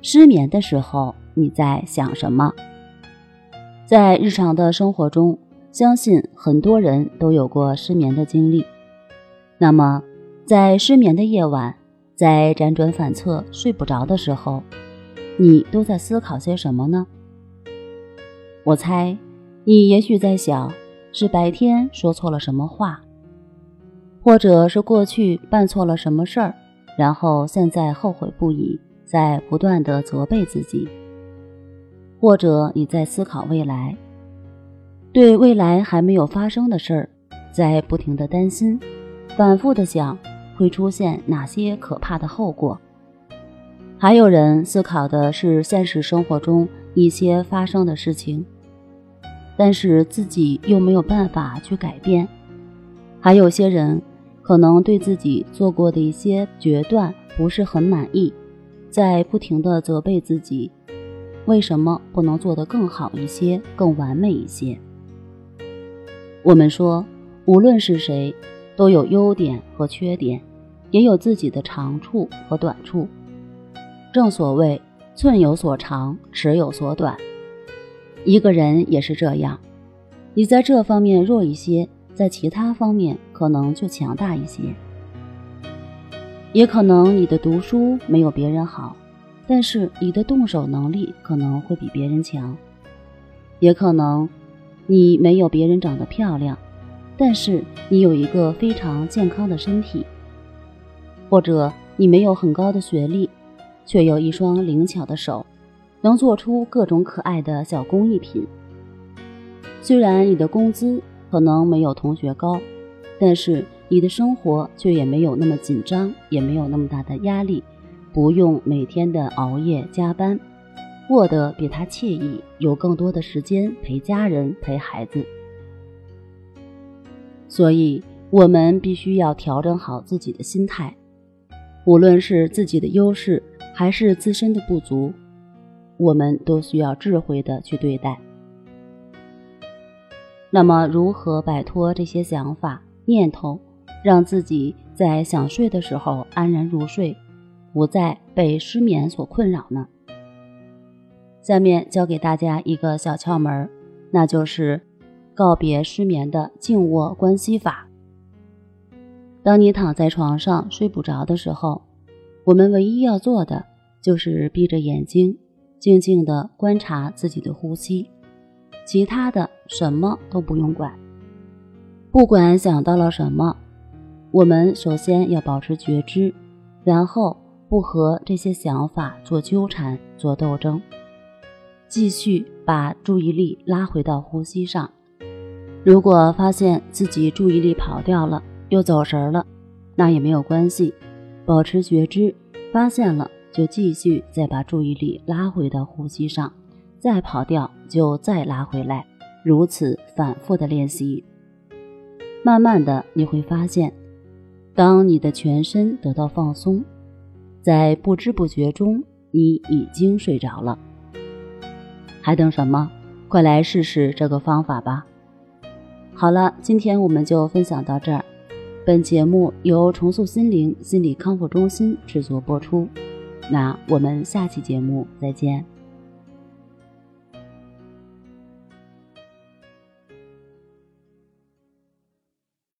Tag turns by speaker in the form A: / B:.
A: 失眠的时候，你在想什么？在日常的生活中，相信很多人都有过失眠的经历。那么，在失眠的夜晚，在辗转反侧睡不着的时候，你都在思考些什么呢？我猜，你也许在想，是白天说错了什么话，或者是过去办错了什么事儿，然后现在后悔不已。在不断的责备自己，或者你在思考未来，对未来还没有发生的事儿，在不停的担心，反复的想会出现哪些可怕的后果。还有人思考的是现实生活中一些发生的事情，但是自己又没有办法去改变。还有些人可能对自己做过的一些决断不是很满意。在不停的责备自己，为什么不能做得更好一些、更完美一些？我们说，无论是谁，都有优点和缺点，也有自己的长处和短处。正所谓“寸有所长，尺有所短”，一个人也是这样。你在这方面弱一些，在其他方面可能就强大一些。也可能你的读书没有别人好，但是你的动手能力可能会比别人强。也可能你没有别人长得漂亮，但是你有一个非常健康的身体。或者你没有很高的学历，却有一双灵巧的手，能做出各种可爱的小工艺品。虽然你的工资可能没有同学高，但是。你的生活却也没有那么紧张，也没有那么大的压力，不用每天的熬夜加班，过得比他惬意，有更多的时间陪家人、陪孩子。所以，我们必须要调整好自己的心态，无论是自己的优势还是自身的不足，我们都需要智慧的去对待。那么，如何摆脱这些想法、念头？让自己在想睡的时候安然入睡，不再被失眠所困扰呢？下面教给大家一个小窍门，那就是告别失眠的静卧观息法。当你躺在床上睡不着的时候，我们唯一要做的就是闭着眼睛，静静地观察自己的呼吸，其他的什么都不用管，不管想到了什么。我们首先要保持觉知，然后不和这些想法做纠缠、做斗争，继续把注意力拉回到呼吸上。如果发现自己注意力跑掉了，又走神了，那也没有关系，保持觉知，发现了就继续再把注意力拉回到呼吸上，再跑掉就再拉回来，如此反复的练习，慢慢的你会发现。当你的全身得到放松，在不知不觉中，你已经睡着了。还等什么？快来试试这个方法吧！好了，今天我们就分享到这儿。本节目由重塑心灵心理康复中心制作播出。那我们下期节目再见。